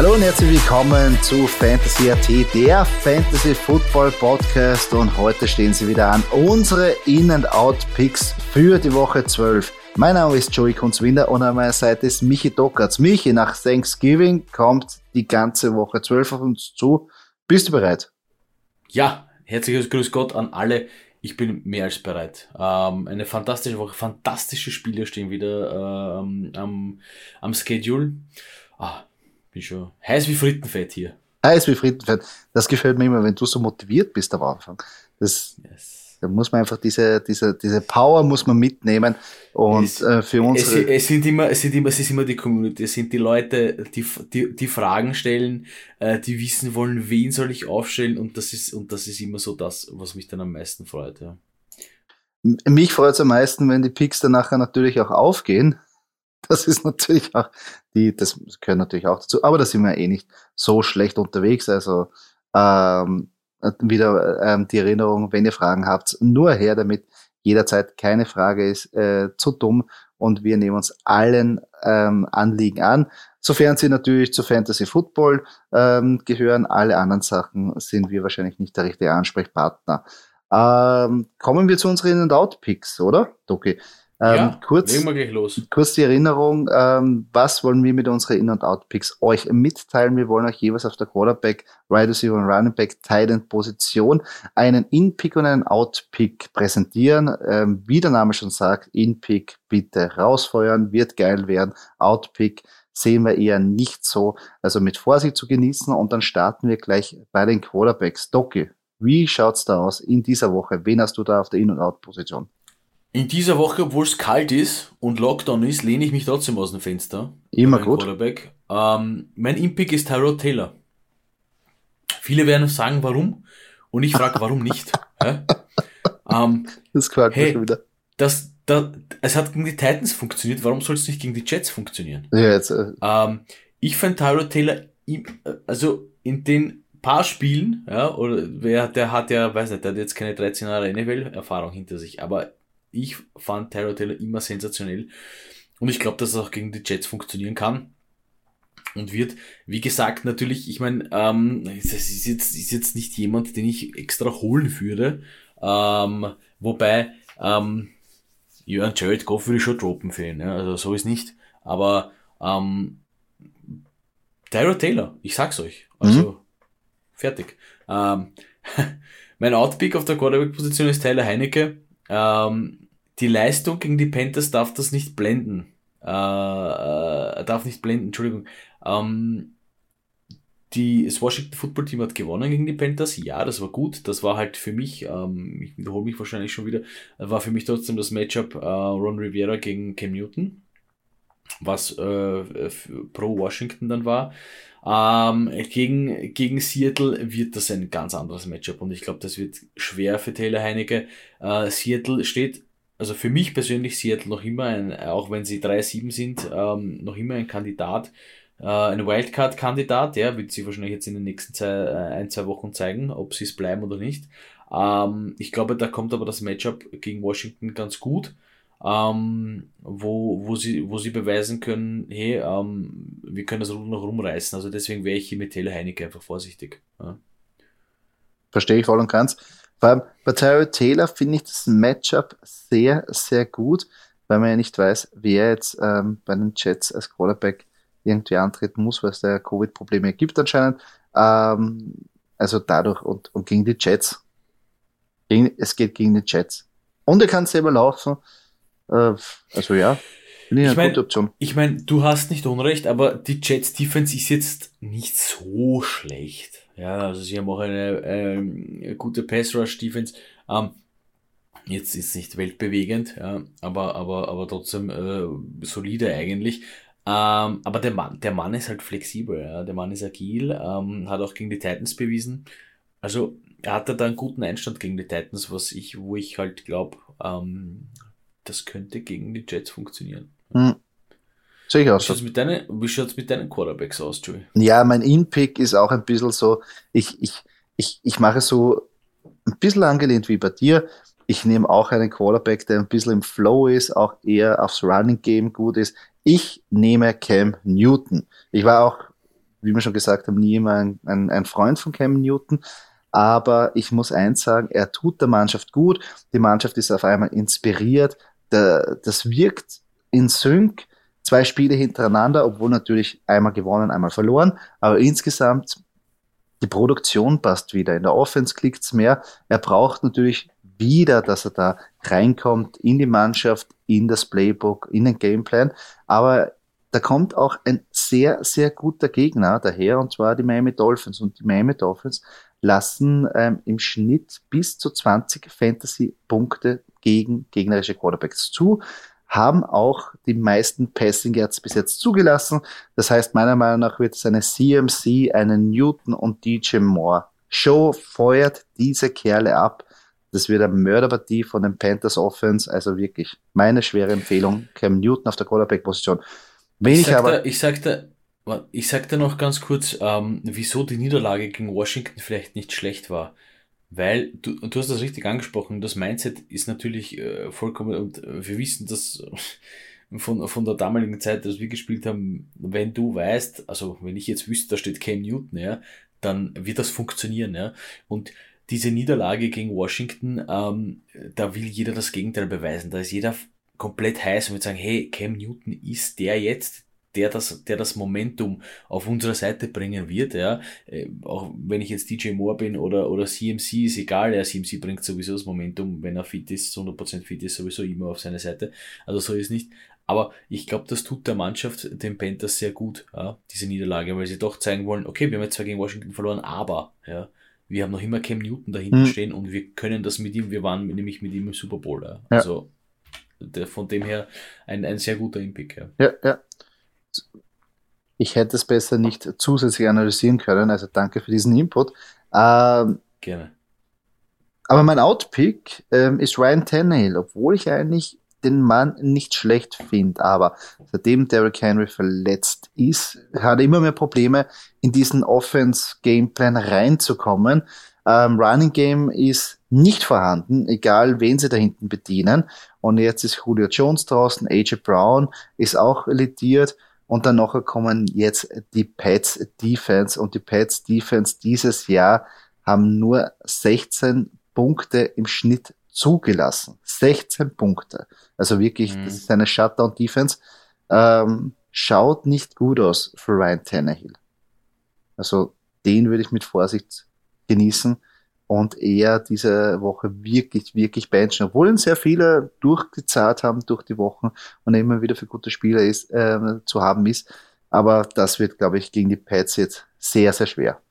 Hallo und herzlich willkommen zu Fantasy AT, der Fantasy Football Podcast. Und heute stehen sie wieder an. Unsere In-and-Out-Picks für die Woche 12. Mein Name ist Joey Kunzwinder und an meiner Seite ist Michi Dockertz. Michi, nach Thanksgiving kommt die ganze Woche 12 auf uns zu. Bist du bereit? Ja, herzliches Grüß Gott an alle. Ich bin mehr als bereit. Ähm, eine fantastische Woche, fantastische Spiele stehen wieder ähm, am, am Schedule. Ah, bin schon heiß wie Frittenfett hier. Heiß wie Frittenfett. Das gefällt mir immer, wenn du so motiviert bist am Anfang. Das, yes. Da muss man einfach diese, diese, diese Power muss man mitnehmen. Und es, äh, für uns. Es, es, sind immer, es sind immer, es ist immer die Community, es sind die Leute, die, die, die Fragen stellen, äh, die wissen wollen, wen soll ich aufstellen und das ist, und das ist immer so das, was mich dann am meisten freut, ja. Mich freut es am meisten, wenn die Picks dann nachher natürlich auch aufgehen das ist natürlich auch, die, das gehört natürlich auch dazu, aber da sind wir eh nicht so schlecht unterwegs. Also ähm, wieder ähm, die Erinnerung, wenn ihr Fragen habt, nur her damit. Jederzeit keine Frage ist äh, zu dumm und wir nehmen uns allen ähm, Anliegen an. Sofern sie natürlich zu Fantasy Football ähm, gehören, alle anderen Sachen sind wir wahrscheinlich nicht der richtige Ansprechpartner. Ähm, kommen wir zu unseren In-and-Out-Picks, oder? Okay. Ähm, ja, kurz, legen wir gleich los. kurz die Erinnerung, ähm, was wollen wir mit unseren In- und Out-Picks euch mitteilen? Wir wollen euch jeweils auf der Quarterback, Wide Receiver und Running Back Titan Position einen In-Pick und einen Out-Pick präsentieren. Ähm, wie der Name schon sagt, In-Pick bitte rausfeuern, wird geil werden. Out-Pick sehen wir eher nicht so. Also mit Vorsicht zu genießen und dann starten wir gleich bei den Quarterbacks. Doki, wie schaut's da aus in dieser Woche? Wen hast du da auf der In- und Out-Position? In dieser Woche, obwohl es kalt ist und Lockdown ist, lehne ich mich trotzdem aus dem Fenster. Immer gut. Ähm, mein Impick ist Tyrod Taylor. Viele werden sagen, warum? Und ich frage, warum nicht? ähm, das gefällt hey, mir schon wieder. Das, das, es hat gegen die Titans funktioniert, warum soll es nicht gegen die Jets funktionieren? Ja, jetzt, äh. ähm, ich fand Tyrod Taylor, also in den paar Spielen, ja, oder wer, der hat ja, weiß nicht, der hat jetzt keine 13 Jahre NFL-Erfahrung hinter sich, aber ich fand Tyrod Taylor immer sensationell. Und ich glaube, dass es auch gegen die Jets funktionieren kann. Und wird, wie gesagt, natürlich, ich meine, ähm, das ist jetzt, ist jetzt nicht jemand, den ich extra holen würde. Ähm, wobei, ähm, ja, Jared Goff würde ich schon droppen für ihn, ja, also so ist nicht. Aber ähm, Tyrod Taylor, ich sag's euch. Also, mhm. fertig. Ähm, mein Outpick auf der Quarterback-Position ist Tyler Heinecke. Ähm, die Leistung gegen die Panthers darf das nicht blenden. Äh, äh, darf nicht blenden, Entschuldigung. Ähm, die, das Washington Football Team hat gewonnen gegen die Panthers. Ja, das war gut. Das war halt für mich, ähm, ich wiederhole mich wahrscheinlich schon wieder, war für mich trotzdem das Matchup äh, Ron Rivera gegen Cam Newton, was äh, pro Washington dann war. Ähm, gegen, gegen Seattle wird das ein ganz anderes Matchup und ich glaube, das wird schwer für Taylor Heinecke. Äh, Seattle steht, also für mich persönlich Seattle noch immer ein, auch wenn sie 3-7 sind, ähm, noch immer ein Kandidat, äh, ein Wildcard-Kandidat, ja, wird sie wahrscheinlich jetzt in den nächsten zwei, äh, ein, zwei Wochen zeigen, ob sie es bleiben oder nicht. Ähm, ich glaube, da kommt aber das Matchup gegen Washington ganz gut ähm, wo, wo, sie, wo sie beweisen können, hey, ähm, wir können das noch rumreißen. Also deswegen wäre ich hier mit Taylor Heinecke einfach vorsichtig. Ja. Verstehe ich voll und ganz. Allem bei Tyler Taylor finde ich das Matchup sehr, sehr gut, weil man ja nicht weiß, wer jetzt ähm, bei den Jets als Quarterback irgendwie antreten muss, weil es da Covid-Probleme gibt anscheinend. Ähm, also dadurch und, und gegen die Jets. Gegen, es geht gegen die Jets. Und er kann selber laufen. Äh, also ja, finde ich eine mein, gute Option. Ich meine, du hast nicht Unrecht, aber die Jets Defense ist jetzt nicht so schlecht. Ja, also sie haben auch eine ähm, gute Pass Rush Defense. Ähm, jetzt ist nicht weltbewegend, ja, aber aber aber trotzdem äh, solide eigentlich. Ähm, aber der Mann, der Mann ist halt flexibel, ja. der Mann ist agil, ähm, hat auch gegen die Titans bewiesen. Also er hatte da einen guten Einstand gegen die Titans, was ich, wo ich halt glaube, ähm, das könnte gegen die Jets funktionieren. Hm. Sicher wie schaut's mit deinen, wie schaut's mit deinen Quarterbacks aus, Joey? Ja, mein In-Pick ist auch ein bisschen so, ich, ich, ich, ich mache so ein bisschen angelehnt wie bei dir. Ich nehme auch einen Quarterback, der ein bisschen im Flow ist, auch eher aufs Running Game gut ist. Ich nehme Cam Newton. Ich war auch wie wir schon gesagt haben, nie immer ein, ein, ein Freund von Cam Newton. Aber ich muss eins sagen, er tut der Mannschaft gut. Die Mannschaft ist auf einmal inspiriert. Der, das wirkt in Sync. Zwei Spiele hintereinander, obwohl natürlich einmal gewonnen, einmal verloren. Aber insgesamt, die Produktion passt wieder. In der Offense klickt's mehr. Er braucht natürlich wieder, dass er da reinkommt in die Mannschaft, in das Playbook, in den Gameplan. Aber da kommt auch ein sehr, sehr guter Gegner daher, und zwar die Miami Dolphins. Und die Miami Dolphins lassen ähm, im Schnitt bis zu 20 Fantasy-Punkte gegen gegnerische Quarterbacks zu, haben auch die meisten Passing Yards bis jetzt zugelassen. Das heißt, meiner Meinung nach wird es eine CMC, eine Newton und DJ Moore Show feuert diese Kerle ab. Das wird eine Mörderpartie von den Panthers Offense. Also wirklich meine schwere Empfehlung. Cam Newton auf der Quarterback-Position. Wenig ich aber. ich sagte, ich sagte noch ganz kurz, ähm, wieso die Niederlage gegen Washington vielleicht nicht schlecht war. Weil, du, du hast das richtig angesprochen, das Mindset ist natürlich äh, vollkommen, und wir wissen das von, von der damaligen Zeit, dass wir gespielt haben, wenn du weißt, also wenn ich jetzt wüsste, da steht Cam Newton, ja, dann wird das funktionieren, ja. Und diese Niederlage gegen Washington, ähm, da will jeder das Gegenteil beweisen. Da ist jeder komplett heiß und wird sagen, hey, Cam Newton ist der jetzt, der das, der das Momentum auf unsere Seite bringen wird, ja. Äh, auch wenn ich jetzt DJ Moore bin oder, oder CMC, ist egal, ja, CMC bringt sowieso das Momentum, wenn er fit ist, 100% fit ist, sowieso immer auf seine Seite. Also so ist nicht. Aber ich glaube, das tut der Mannschaft, den Panthers, sehr gut, ja, diese Niederlage, weil sie doch zeigen wollen, okay, wir haben jetzt zwar gegen Washington verloren, aber, ja, wir haben noch immer Cam Newton dahinter mhm. stehen und wir können das mit ihm, wir waren nämlich mit ihm im Super Bowl. Ja. Ja. Also der, von dem her ein, ein sehr guter Impick. Ja. ja, ja. Ich hätte es besser nicht zusätzlich analysieren können, also danke für diesen Input. Ähm, Gerne. Aber mein Outpick ähm, ist Ryan Tannehill, obwohl ich eigentlich den Mann nicht schlecht finde, aber seitdem Derrick Henry verletzt ist, hat er immer mehr Probleme, in diesen Offense-Gameplan reinzukommen. Ähm, Running Game ist nicht vorhanden, egal wen sie da hinten bedienen. Und jetzt ist Julio Jones draußen, AJ Brown ist auch litiert. Und dann nachher kommen jetzt die Pets Defense. Und die Pets Defense dieses Jahr haben nur 16 Punkte im Schnitt zugelassen. 16 Punkte. Also wirklich, mhm. das ist eine Shutdown-Defense. Ähm, schaut nicht gut aus für Ryan Tannehill. Also den würde ich mit Vorsicht genießen und eher diese Woche wirklich, wirklich benchen, obwohl ihn sehr viele durchgezahlt haben durch die Wochen und immer wieder für gute Spieler ist, äh, zu haben ist. Aber das wird, glaube ich, gegen die Pets jetzt sehr, sehr schwer.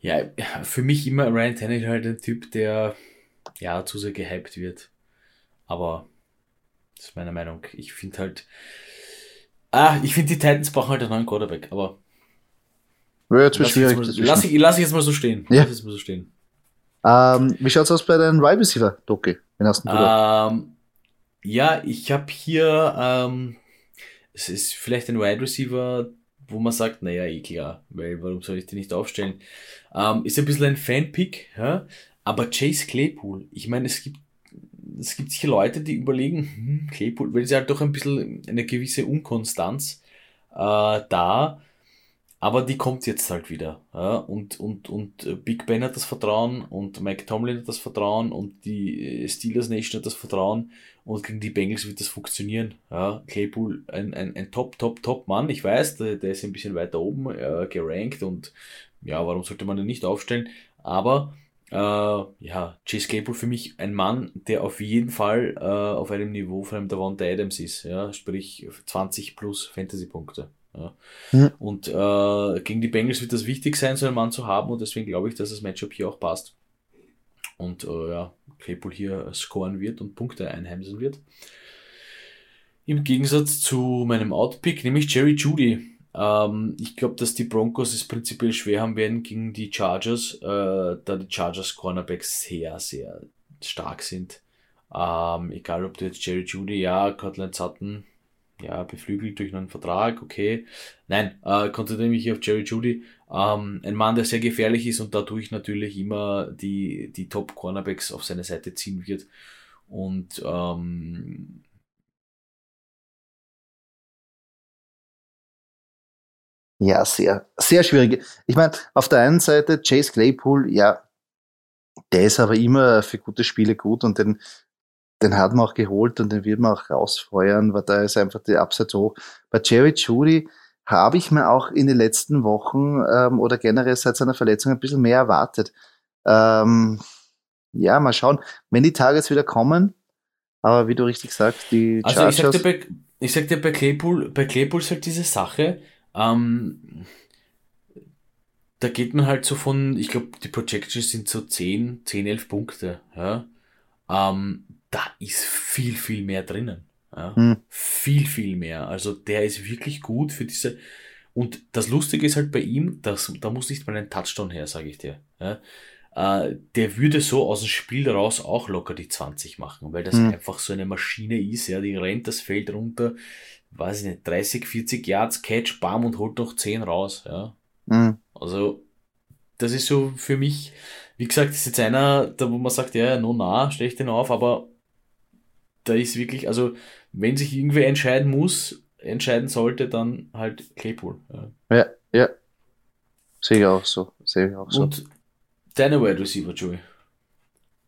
Ja, für mich immer Ryan Tannehill halt ein Typ, der ja zu sehr gehypt wird. Aber das ist meine Meinung. Ich finde halt. Ah, ich finde die Titans brauchen halt einen neuen Quarterback, aber. Ja, jetzt lass, schwierig, ich mal, lass, ich, lass ich jetzt mal so stehen. Ja. Lass mal so stehen. Ähm, wie schaut's aus bei den Wide Receiver, Doki? Ähm, ja, ich habe hier, ähm, es ist vielleicht ein Wide Receiver, wo man sagt, naja, eh klar, weil warum soll ich den nicht aufstellen? Ähm, ist ein bisschen ein Fan-Pick, ja? aber Chase Claypool, ich meine, es gibt es gibt sicher Leute, die überlegen, hm, Claypool, weil sie halt doch ein bisschen eine gewisse Unkonstanz äh, da, aber die kommt jetzt halt wieder. Ja? Und, und, und Big Ben hat das Vertrauen und Mike Tomlin hat das Vertrauen und die Steelers Nation hat das Vertrauen und gegen die Bengals wird das funktionieren. Ja? Claypool, ein, ein, ein Top, Top, Top Mann. Ich weiß, der, der ist ein bisschen weiter oben äh, gerankt und ja, warum sollte man den nicht aufstellen? Aber äh, ja, Chase Claypool für mich ein Mann, der auf jeden Fall äh, auf einem Niveau von einem Davante Adams ist, ja, sprich 20 plus Fantasy-Punkte. Ja. Mhm. Und äh, gegen die Bengals wird das wichtig sein, so einen Mann zu haben und deswegen glaube ich, dass das Matchup hier auch passt. Und äh, ja, Claypool hier scoren wird und Punkte einheimsen wird. Im Gegensatz zu meinem Outpick, nämlich Jerry Judy. Ähm, ich glaube, dass die Broncos es prinzipiell schwer haben werden gegen die Chargers, äh, da die Chargers Cornerbacks sehr, sehr stark sind. Ähm, egal ob du jetzt Jerry Judy, ja, Cortland Sutton, ja, beflügelt durch einen Vertrag, okay. Nein, äh, konzentriere mich hier auf Jerry Judy. Ähm, ein Mann, der sehr gefährlich ist und dadurch natürlich immer die, die Top-Cornerbacks auf seine Seite ziehen wird. Und ähm, Ja, sehr, sehr schwierig. Ich meine, auf der einen Seite Chase Claypool, ja, der ist aber immer für gute Spiele gut und den, den hat man auch geholt und den wird man auch rausfeuern, weil da ist einfach die Upside hoch. Bei Jerry Judy habe ich mir auch in den letzten Wochen ähm, oder generell seit seiner Verletzung ein bisschen mehr erwartet. Ähm, ja, mal schauen, wenn die Targets wieder kommen, aber wie du richtig sagst, die also ich sag dir bei, ich sag dir bei Claypool, bei Claypool ist halt diese Sache, ähm, da geht man halt so von, ich glaube, die Projections sind so 10, 10, 11 Punkte, ja. Ähm, da ist viel, viel mehr drinnen. Ja. Hm. Viel, viel mehr. Also der ist wirklich gut für diese. Und das Lustige ist halt bei ihm, dass, da muss nicht mal ein Touchdown her, sage ich dir. Ja. Äh, der würde so aus dem Spiel raus auch locker die 20 machen, weil das hm. einfach so eine Maschine ist. Ja, die rennt das Feld runter, weiß ich nicht, 30, 40 Yards, Catch, Bam und holt noch 10 raus. Ja. Hm. Also, das ist so für mich, wie gesagt, ist jetzt einer, da wo man sagt, ja, no nah, stelle ich den auf, aber da ist wirklich, also wenn sich irgendwer entscheiden muss, entscheiden sollte, dann halt Claypool. Ja, ja. ja. Sehe ich auch so. Sehe ich auch so. Und deine Wide Receiver, Joey?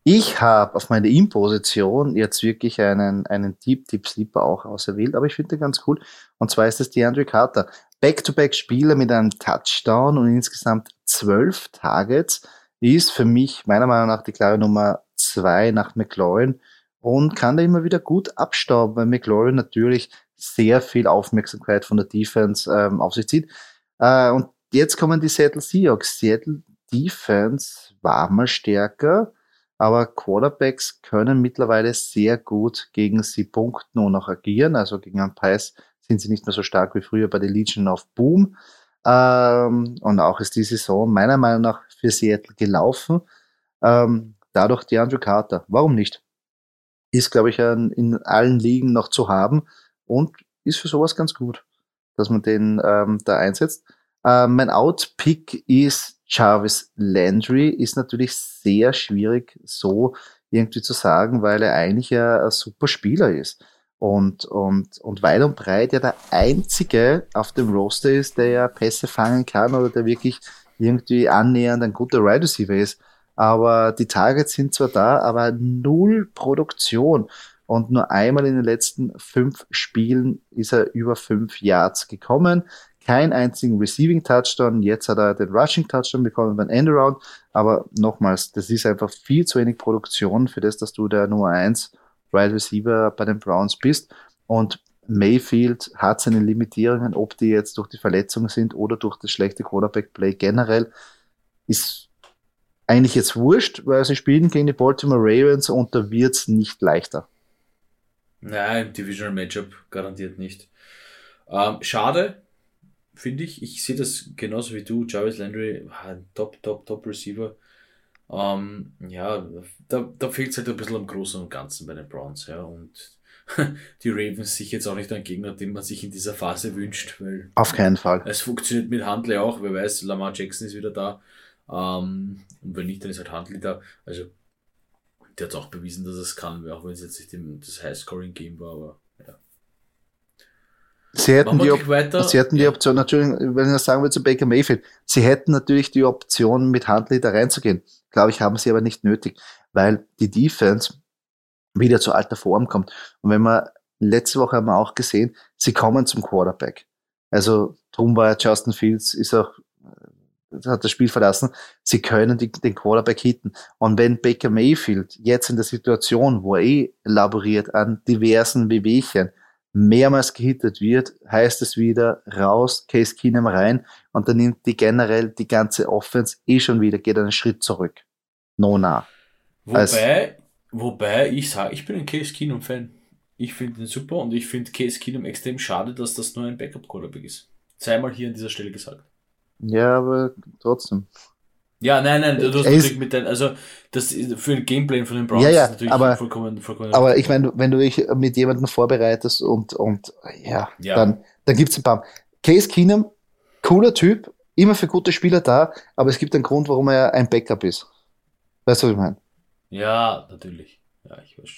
Ich habe auf meine In-Position jetzt wirklich einen, einen Deep, Deep Sleeper auch auserwählt, aber ich finde den ganz cool. Und zwar ist das DeAndre Carter. Back-to-Back-Spieler mit einem Touchdown und insgesamt zwölf Targets ist für mich meiner Meinung nach die klare Nummer zwei nach McLaurin und kann da immer wieder gut abstauben, weil McLaurin natürlich sehr viel Aufmerksamkeit von der Defense ähm, auf sich zieht. Äh, und jetzt kommen die Seattle Seahawks. Seattle Defense war mal stärker, aber Quarterbacks können mittlerweile sehr gut gegen sie punkten und auch agieren. Also gegen einen Preis sind sie nicht mehr so stark wie früher bei der Legion of Boom. Ähm, und auch ist die Saison meiner Meinung nach für Seattle gelaufen. Ähm, dadurch die Andrew Carter. Warum nicht? Ist, glaube ich, in allen Ligen noch zu haben und ist für sowas ganz gut, dass man den ähm, da einsetzt. Äh, mein Out-Pick ist Jarvis Landry, ist natürlich sehr schwierig so irgendwie zu sagen, weil er eigentlich ja ein super Spieler ist. Und, und, und weit und breit ja der einzige auf dem Roster ist, der ja Pässe fangen kann oder der wirklich irgendwie annähernd ein guter Wide Receiver ist aber die Targets sind zwar da, aber null Produktion. Und nur einmal in den letzten fünf Spielen ist er über fünf Yards gekommen. Kein einzigen Receiving Touchdown. Jetzt hat er den Rushing Touchdown bekommen beim Endaround. Aber nochmals, das ist einfach viel zu wenig Produktion für das, dass du der Nummer eins Wide Receiver bei den Browns bist. Und Mayfield hat seine Limitierungen, ob die jetzt durch die Verletzung sind oder durch das schlechte Quarterback Play generell, ist eigentlich jetzt wurscht, weil sie spielen gegen die Baltimore Ravens und da wird es nicht leichter. Nein, Divisional Matchup garantiert nicht. Ähm, schade, finde ich. Ich sehe das genauso wie du. Jarvis Landry, top, top, top Receiver. Ähm, ja, da, da fehlt es halt ein bisschen am Großen und Ganzen bei den Browns, ja. Und die Ravens sich jetzt auch nicht ein Gegner, den man sich in dieser Phase wünscht, weil. Auf keinen Fall. Es funktioniert mit Handley auch, wer weiß, Lamar Jackson ist wieder da. Ähm, und wenn nicht, dann ist halt da. Also, der hat auch bewiesen, dass es kann, auch wenn es jetzt nicht das High-Scoring-Game war, aber ja. Sie hätten, die, Op sie hätten die Option, natürlich, wenn ich sagen will zu Baker Mayfield, sie hätten natürlich die Option, mit Huntley da reinzugehen. Glaube ich, haben sie aber nicht nötig, weil die Defense wieder zu alter Form kommt. Und wenn man, letzte Woche haben wir auch gesehen, sie kommen zum Quarterback. Also, drum war Justin Fields, ist auch hat das Spiel verlassen. Sie können die, den Quarterback hitten. Und wenn Baker Mayfield jetzt in der Situation, wo er eh laboriert an diversen Bewegchen, mehrmals gehittet wird, heißt es wieder raus, Case Keenum rein und dann nimmt die generell die ganze Offense eh schon wieder, geht einen Schritt zurück. No nah. Wobei, also, wobei ich sage, ich bin ein Case Keenum Fan. Ich finde ihn super und ich finde Case Keenum extrem schade, dass das nur ein Backup Quarterback ist. Zweimal hier an dieser Stelle gesagt. Ja, aber trotzdem. Ja, nein, nein, du hast natürlich mit deinem, also das für ein Gameplay von den Browns ja, ja, ist natürlich aber, vollkommen, vollkommen Aber ich meine, wenn du dich mit jemandem vorbereitest und, und ja, ja. dann, dann gibt es ein paar. Case Keenum, cooler Typ, immer für gute Spieler da, aber es gibt einen Grund, warum er ein Backup ist. Weißt du, was ich meine? Ja, natürlich. Ja, ich weiß.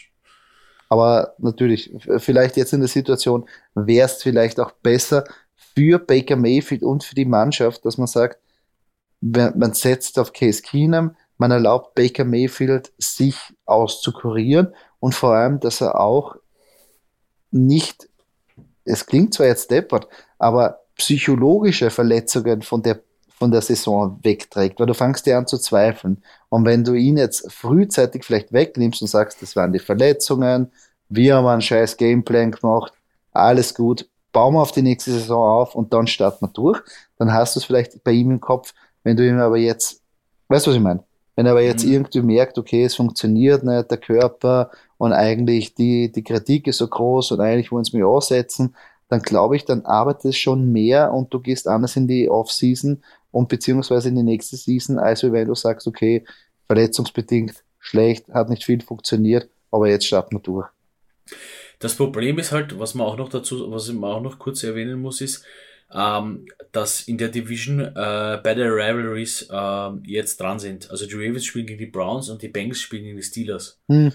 Aber natürlich, vielleicht jetzt in der Situation wäre es vielleicht auch besser, für Baker Mayfield und für die Mannschaft, dass man sagt, man setzt auf Case Keenum, man erlaubt Baker Mayfield, sich auszukurieren und vor allem, dass er auch nicht, es klingt zwar jetzt deppert, aber psychologische Verletzungen von der, von der Saison wegträgt, weil du fangst dir an zu zweifeln. Und wenn du ihn jetzt frühzeitig vielleicht wegnimmst und sagst, das waren die Verletzungen, wir haben einen scheiß Gameplan gemacht, alles gut, bauen wir auf die nächste Saison auf und dann starten wir durch, dann hast du es vielleicht bei ihm im Kopf, wenn du ihm aber jetzt, weißt du, was ich meine? Wenn er aber jetzt mhm. irgendwie merkt, okay, es funktioniert nicht, der Körper und eigentlich die, die Kritik ist so groß und eigentlich wollen sie mich aussetzen, dann glaube ich, dann arbeitet es schon mehr und du gehst anders in die Off-Season und beziehungsweise in die nächste Season, als wenn du sagst, okay, verletzungsbedingt schlecht, hat nicht viel funktioniert, aber jetzt starten wir durch. Das Problem ist halt, was man auch noch dazu, was man auch noch kurz erwähnen muss, ist, ähm, dass in der Division äh, beide Rivalries äh, jetzt dran sind. Also die Ravens spielen gegen die Browns und die Bengals spielen gegen die Steelers. Hm.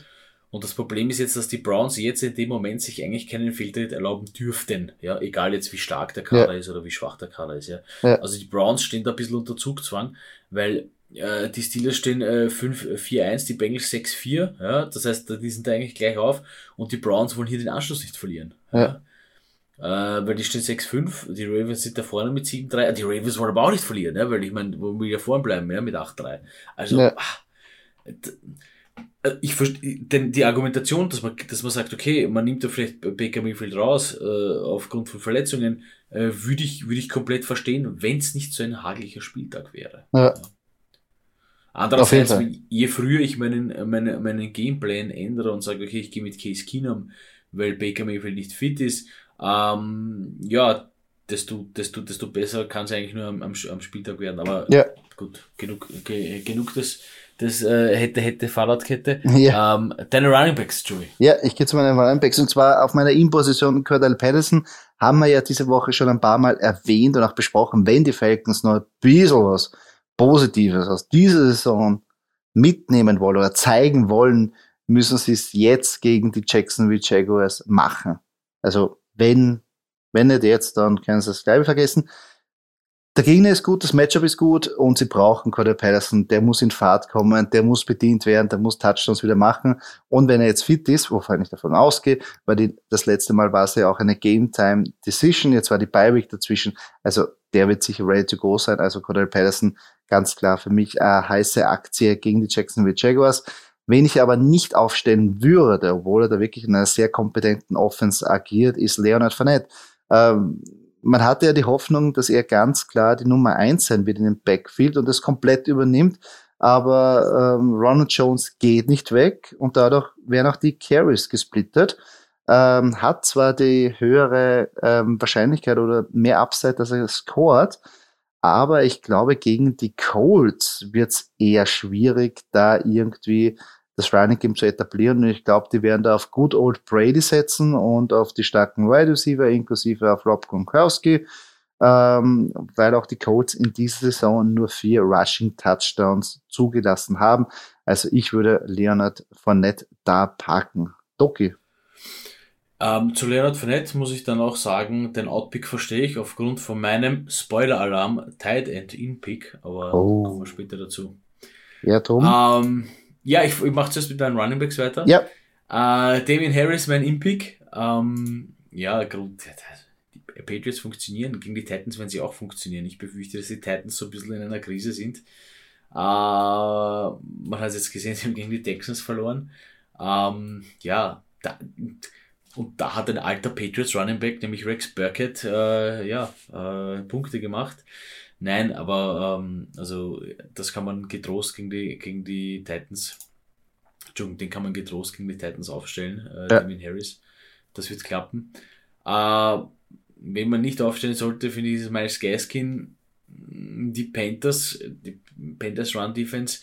Und das Problem ist jetzt, dass die Browns jetzt in dem Moment sich eigentlich keinen Fehltritt erlauben dürften. Ja, egal jetzt wie stark der Kader ja. ist oder wie schwach der Kader ist. Ja. ja. Also die Browns stehen da ein bisschen unter Zugzwang, weil äh, die Steelers stehen äh, 5-4-1, die Bengals 6-4. Ja. Das heißt, die sind da eigentlich gleich auf und die Browns wollen hier den Anschluss nicht verlieren. Ja. ja. Äh, weil die stehen 6-5, die Ravens sind da vorne mit 7-3. Die Ravens wollen aber auch nicht verlieren, ja, weil ich meine, wo wir ja vorne bleiben, ja, mit 8-3. Also, ja. ach, äh, ich verstehe, denn die Argumentation, dass man, dass man sagt, okay, man nimmt da vielleicht Baker Mayfield raus, äh, aufgrund von Verletzungen, äh, würde ich, würde ich komplett verstehen, wenn es nicht so ein hageliger Spieltag wäre. Ja. Andererseits, je früher ich meinen, meinen, meinen Gameplan ändere und sage, okay, ich gehe mit Case Keenum, weil Baker Mayfield nicht fit ist, ähm, ja, desto, desto, desto besser kann es eigentlich nur am, am, Spieltag werden. Aber ja. gut, genug, genug des, das äh, hätte, hätte Fahrradkette. Ja. Ähm, deine Running Backs, Joey. Ja, ich gehe zu meinen Running Backs und zwar auf meiner In-Position Cordell Patterson haben wir ja diese Woche schon ein paar Mal erwähnt und auch besprochen, wenn die Falcons noch ein bisschen was Positives aus dieser Saison mitnehmen wollen oder zeigen wollen, müssen sie es jetzt gegen die Jacksonville Jaguars machen. Also wenn, wenn nicht jetzt, dann können sie es gleich vergessen. Der Gegner ist gut, das Matchup ist gut und sie brauchen Cordell Patterson. Der muss in Fahrt kommen, der muss bedient werden, der muss Touchdowns wieder machen. Und wenn er jetzt fit ist, wovon ich davon ausgehe, weil die, das letzte Mal war es ja auch eine Game Time Decision, jetzt war die Bye dazwischen, also der wird sicher ready to go sein. Also Cordell Patterson ganz klar für mich eine heiße Aktie gegen die Jacksonville Jaguars. Wen ich aber nicht aufstellen würde, obwohl er da wirklich in einer sehr kompetenten Offense agiert, ist Leonard Fournette. Ähm, man hatte ja die Hoffnung, dass er ganz klar die Nummer eins sein wird in dem Backfield und das komplett übernimmt. Aber ähm, Ronald Jones geht nicht weg und dadurch werden auch die Carries gesplittet. Ähm, hat zwar die höhere ähm, Wahrscheinlichkeit oder mehr Upside, dass er scored, aber ich glaube, gegen die Colts wird es eher schwierig, da irgendwie das Running Game zu etablieren. Und ich glaube, die werden da auf Good Old Brady setzen und auf die starken Wide Receiver, inklusive auf Rob Gronkowski, ähm, weil auch die Colts in dieser Saison nur vier Rushing Touchdowns zugelassen haben. Also ich würde Leonard Fournette da packen. Doki. Ähm, zu Leonard Fournette muss ich dann auch sagen, den Outpick verstehe ich aufgrund von meinem Spoiler-Alarm Tight End In-Pick, aber oh. kommen wir später dazu. Ja, Tom. Ähm, ja, ich, ich mache zuerst mit meinen Running Backs weiter. Ja. Äh, Damien Harris, mein Impick. Ähm, ja, Grund, die Patriots funktionieren. Gegen die Titans werden sie auch funktionieren. Ich befürchte, dass die Titans so ein bisschen in einer Krise sind. Äh, man hat es jetzt gesehen, sie haben gegen die Texans verloren. Ähm, ja, da, und da hat ein alter Patriots Running Back, nämlich Rex Burkett, äh, ja, äh, Punkte gemacht. Nein, aber ähm, also das kann man getrost gegen die, gegen die Titans, Entschuldigung, den kann man getrost gegen die Titans aufstellen, äh, ja. Damien Harris. Das wird klappen. Äh, wenn man nicht aufstellen sollte, finde ich, ist Miles Gaskin, die Panthers, die Panthers Run Defense,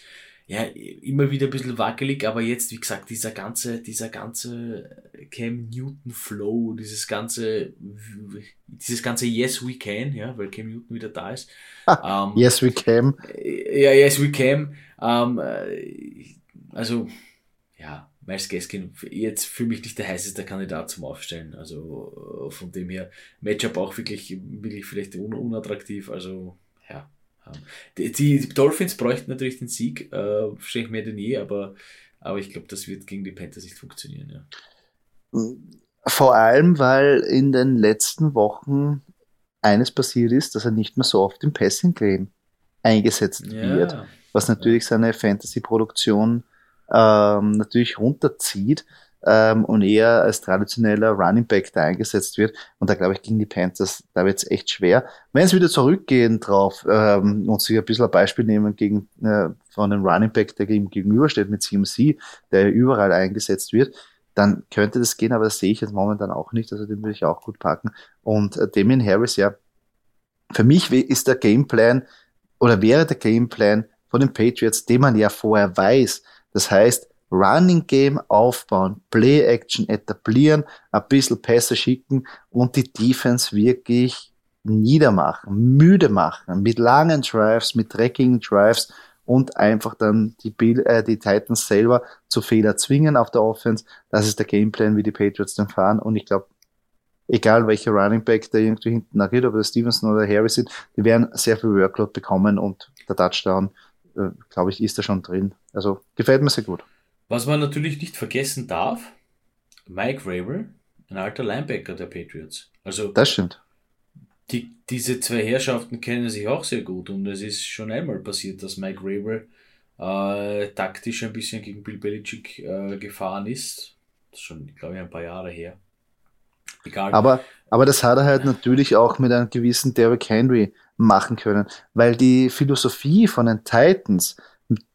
ja, immer wieder ein bisschen wackelig, aber jetzt, wie gesagt, dieser ganze, dieser ganze Cam Newton Flow, dieses ganze, dieses ganze Yes We Can, ja, weil Cam Newton wieder da ist. ähm, yes We Can. Ja, Yes We Can. Ähm, also, ja, Miles Gaskin jetzt für mich nicht der heißeste Kandidat zum Aufstellen. Also äh, von dem her, Matchup auch wirklich, wirklich vielleicht un unattraktiv. Also ja. Die, die, Dolphins bräuchten natürlich den Sieg, äh, mehr denn je, aber, aber ich glaube, das wird gegen die Panthers nicht funktionieren. Ja. Vor allem, weil in den letzten Wochen eines passiert ist, dass er nicht mehr so oft im Passing Game eingesetzt ja. wird, was natürlich seine Fantasy-Produktion ähm, natürlich runterzieht ähm, und eher als traditioneller Running Back da eingesetzt wird. Und da glaube ich, gegen die Panthers, da wird es echt schwer. Wenn sie wieder zurückgehen drauf ähm, und sich ein bisschen ein Beispiel nehmen gegen äh, von einem Running Back, der ihm gegenübersteht mit CMC, der überall eingesetzt wird, dann könnte das gehen, aber das sehe ich jetzt momentan auch nicht. Also den würde ich auch gut packen. Und äh, Damien Harris, ja, für mich ist der Gameplan oder wäre der Gameplan von den Patriots, den man ja vorher weiß. Das heißt, Running Game aufbauen, Play Action etablieren, ein bisschen Pässe schicken und die Defense wirklich niedermachen, müde machen, mit langen Drives, mit dreckigen Drives und einfach dann die, Bill, äh, die Titans selber zu Fehler zwingen auf der Offense. Das ist der Gameplan, wie die Patriots dann fahren und ich glaube, egal welcher Running Back der irgendwie hinten agiert, ob das Stevenson oder Harris sind, die werden sehr viel Workload bekommen und der Touchdown, äh, glaube ich, ist da schon drin. Also gefällt mir sehr gut. Was man natürlich nicht vergessen darf, Mike Rabel, ein alter Linebacker der Patriots. Also das stimmt. Die, diese zwei Herrschaften kennen sich auch sehr gut und es ist schon einmal passiert, dass Mike Rabel äh, taktisch ein bisschen gegen Bill Belichick äh, gefahren ist. Das ist schon, glaube ich, ein paar Jahre her. Egal. Aber, aber das hat er halt natürlich auch mit einem gewissen Derrick Henry machen können, weil die Philosophie von den Titans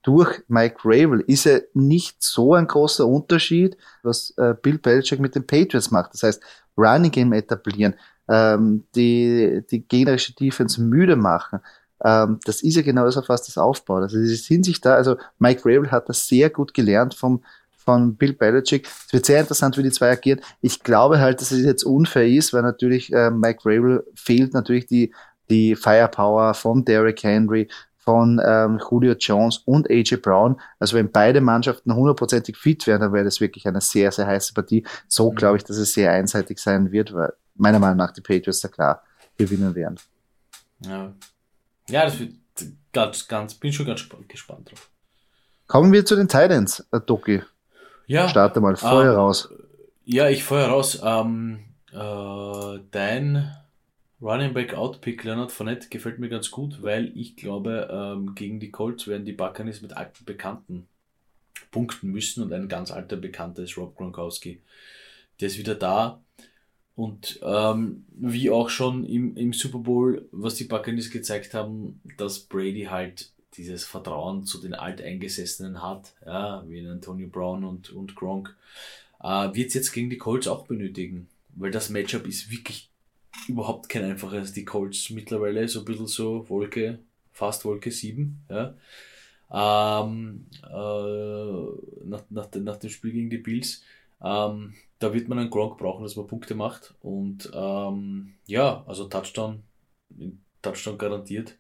durch Mike Ravel ist ja nicht so ein großer Unterschied, was äh, Bill Belichick mit den Patriots macht. Das heißt, Running Game etablieren, ähm, die, die gegnerische Defense müde machen. Ähm, das ist ja genau das, auf was das aufbaut. Also sie sind sich da, also Mike Ravel hat das sehr gut gelernt vom, von Bill Belichick. Es wird sehr interessant, wie die zwei agieren. Ich glaube halt, dass es jetzt unfair ist, weil natürlich äh, Mike Ravel fehlt natürlich die, die Firepower von Derrick Henry, von ähm, Julio Jones und AJ Brown. Also wenn beide Mannschaften hundertprozentig fit wären, dann wäre das wirklich eine sehr, sehr heiße Partie. So mhm. glaube ich, dass es sehr einseitig sein wird, weil meiner Meinung nach die Patriots da klar gewinnen werden. Ja, ja das wird ganz, ganz, bin schon ganz gespannt drauf. Kommen wir zu den Titans, äh, Doki. Ja. Starte mal, Feuer ähm, raus. Ja, ich feuer raus. Ähm, äh, dein Running Back Outpick Leonard Fournette gefällt mir ganz gut, weil ich glaube, ähm, gegen die Colts werden die Buccaneers mit alten Bekannten punkten müssen und ein ganz alter Bekannter ist Rob Gronkowski. Der ist wieder da und ähm, wie auch schon im, im Super Bowl, was die Buccaneers gezeigt haben, dass Brady halt dieses Vertrauen zu den Alteingesessenen hat, ja, wie Antonio Brown und, und Gronk, äh, wird es jetzt gegen die Colts auch benötigen, weil das Matchup ist wirklich überhaupt kein einfaches. Die Colts mittlerweile so ein bisschen so Wolke, fast Wolke 7. Ja. Ähm, äh, nach, nach, nach dem Spiel gegen die Bills. Ähm, da wird man einen Gronk brauchen, dass man Punkte macht. Und ähm, ja, also Touchdown, Touchdown garantiert.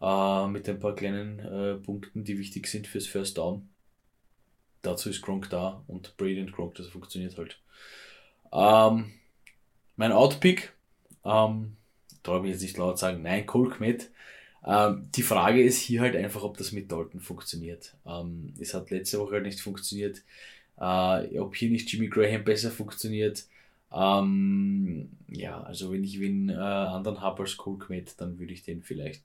Äh, mit ein paar kleinen äh, Punkten, die wichtig sind fürs First Down. Dazu ist Gronk da und Brady und Gronk, das funktioniert halt. Ähm, mein Outpick ähm, traue mich jetzt nicht laut sagen, nein, Cole Kmet. Ähm, die Frage ist hier halt einfach, ob das mit Dalton funktioniert. Ähm, es hat letzte Woche halt nicht funktioniert. Äh, ob hier nicht Jimmy Graham besser funktioniert. Ähm, ja, also wenn ich wen äh, anderen habe als Cole Kmet, dann würde ich den vielleicht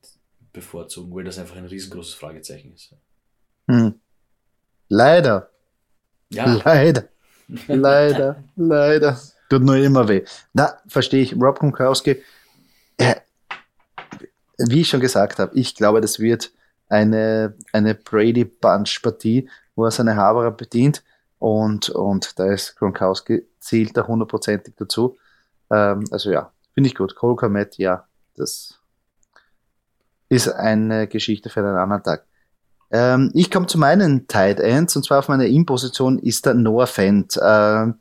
bevorzugen, weil das einfach ein riesengroßes Fragezeichen ist. Hm. Leider. Ja. Leider. Leider. Leider. Tut nur immer weh. Na, verstehe ich. Rob Gronkowski, äh, wie ich schon gesagt habe, ich glaube, das wird eine, eine Brady-Bunch-Partie, wo er seine Haberer bedient. Und, und da ist Gronkowski, zählt da hundertprozentig dazu. Ähm, also ja, finde ich gut. Cole Komet, ja, das ist eine Geschichte für einen anderen Tag. Ähm, ich komme zu meinen Tight Ends und zwar auf meiner In-Position ist der Noah Fent. Ähm,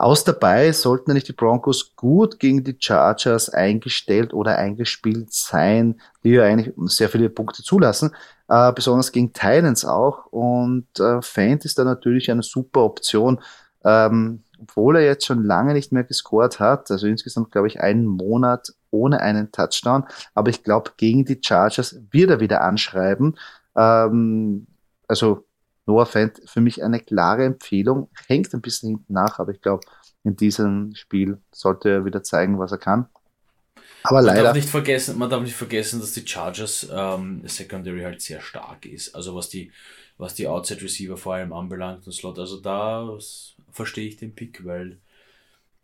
Aus dabei sollten nämlich die Broncos gut gegen die Chargers eingestellt oder eingespielt sein, die ja eigentlich sehr viele Punkte zulassen, äh, besonders gegen Titans auch. Und äh, Fant ist da natürlich eine super Option, ähm, obwohl er jetzt schon lange nicht mehr gescored hat. Also insgesamt glaube ich einen Monat ohne einen Touchdown. Aber ich glaube, gegen die Chargers wird er wieder anschreiben. Ähm, also Noah Fant für mich eine klare Empfehlung. Hängt ein bisschen hinten nach, aber ich glaube, in diesem Spiel sollte er wieder zeigen, was er kann. Aber man leider. Darf nicht vergessen, man darf nicht vergessen, dass die Chargers ähm, Secondary halt sehr stark ist. Also was die, was die Outside Receiver vor allem anbelangt und Slot. Also da verstehe ich den Pick, weil